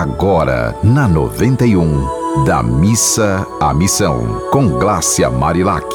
agora na 91, da missa à missão, com Glácia Marilac.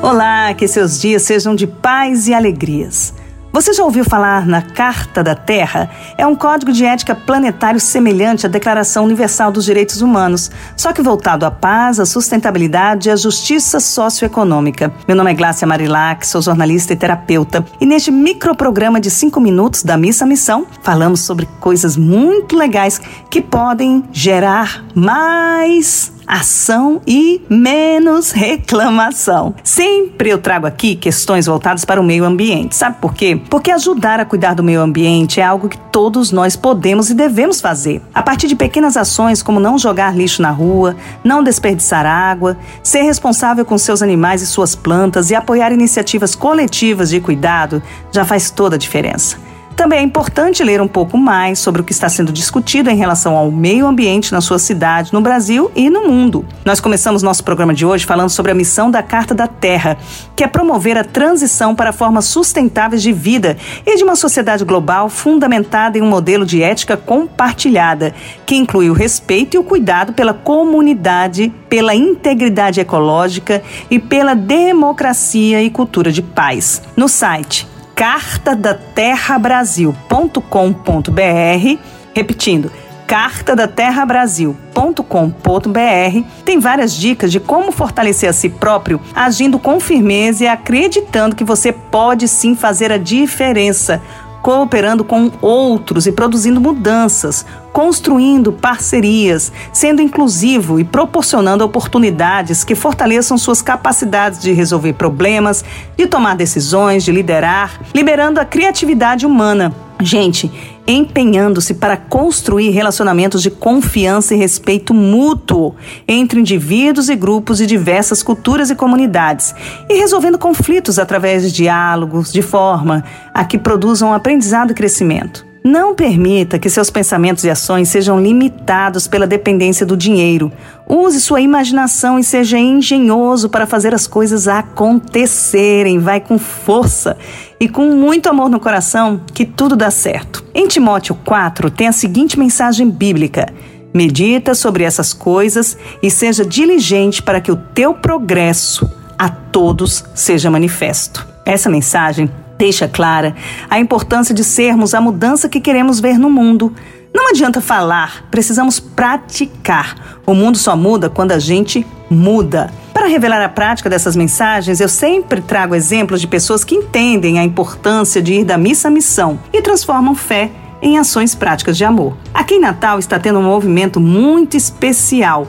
Olá, que seus dias sejam de paz e alegrias. Você já ouviu falar na Carta da Terra? É um código de ética planetário semelhante à Declaração Universal dos Direitos Humanos, só que voltado à paz, à sustentabilidade e à justiça socioeconômica. Meu nome é Glácia Marilac, sou jornalista e terapeuta, e neste microprograma de cinco minutos da Missa Missão, falamos sobre coisas muito legais que podem gerar mais ação e menos reclamação. Sempre eu trago aqui questões voltadas para o meio ambiente. Sabe por quê? Porque ajudar a cuidar do meio ambiente é algo que todos nós podemos e devemos fazer. A partir de pequenas ações como não jogar lixo na rua, não desperdiçar água, ser responsável com seus animais e suas plantas e apoiar iniciativas coletivas de cuidado já faz toda a diferença. Também é importante ler um pouco mais sobre o que está sendo discutido em relação ao meio ambiente na sua cidade, no Brasil e no mundo. Nós começamos nosso programa de hoje falando sobre a missão da Carta da Terra, que é promover a transição para formas sustentáveis de vida e de uma sociedade global fundamentada em um modelo de ética compartilhada, que inclui o respeito e o cuidado pela comunidade, pela integridade ecológica e pela democracia e cultura de paz. No site cartadaterrabrasil.com.br, repetindo, cartadaterrabrasil.com.br tem várias dicas de como fortalecer a si próprio, agindo com firmeza e acreditando que você pode sim fazer a diferença cooperando com outros e produzindo mudanças, construindo parcerias, sendo inclusivo e proporcionando oportunidades que fortaleçam suas capacidades de resolver problemas, de tomar decisões, de liderar, liberando a criatividade humana. Gente, empenhando-se para construir relacionamentos de confiança e respeito mútuo entre indivíduos e grupos de diversas culturas e comunidades, e resolvendo conflitos através de diálogos, de forma a que produzam aprendizado e crescimento. Não permita que seus pensamentos e ações sejam limitados pela dependência do dinheiro. Use sua imaginação e seja engenhoso para fazer as coisas acontecerem. Vai com força e com muito amor no coração que tudo dá certo. Em Timóteo 4 tem a seguinte mensagem bíblica: Medita sobre essas coisas e seja diligente para que o teu progresso a todos seja manifesto. Essa mensagem deixa clara a importância de sermos a mudança que queremos ver no mundo. Não adianta falar, precisamos praticar. O mundo só muda quando a gente muda. Para revelar a prática dessas mensagens, eu sempre trago exemplos de pessoas que entendem a importância de ir da missa à missão e transformam fé em ações práticas de amor. Aqui em Natal está tendo um movimento muito especial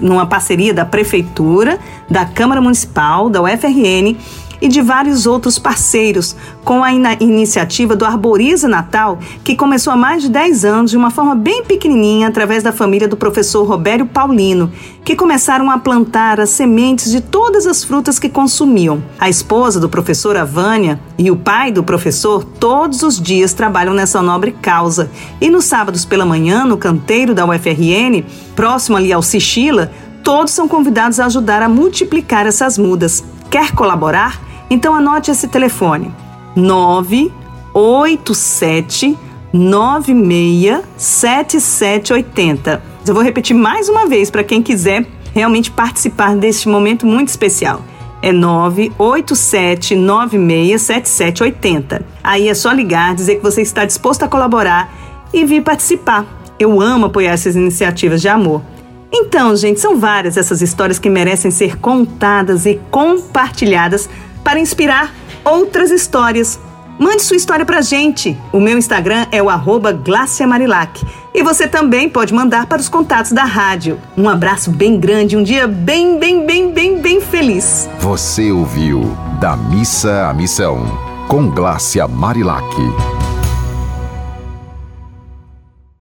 numa, parceria da Prefeitura, da Câmara Municipal, da UFRN e de vários outros parceiros, com a in iniciativa do Arboriza Natal, que começou há mais de 10 anos de uma forma bem pequenininha através da família do professor Robério Paulino, que começaram a plantar as sementes de todas as frutas que consumiam. A esposa do professor Avânia e o pai do professor todos os dias trabalham nessa nobre causa. E nos sábados pela manhã, no canteiro da UFRN, próximo ali ao Sichila, todos são convidados a ajudar a multiplicar essas mudas. Quer colaborar? Então anote esse telefone: 987 967780. Eu vou repetir mais uma vez para quem quiser realmente participar deste momento muito especial. É 987967780. Aí é só ligar, dizer que você está disposto a colaborar e vir participar. Eu amo apoiar essas iniciativas de amor. Então, gente, são várias essas histórias que merecem ser contadas e compartilhadas para inspirar outras histórias. Mande sua história pra gente. O meu Instagram é o arroba Marilac. E você também pode mandar para os contatos da rádio. Um abraço bem grande, um dia bem, bem, bem, bem, bem feliz. Você ouviu Da Missa à Missão, com Glácia Marilac.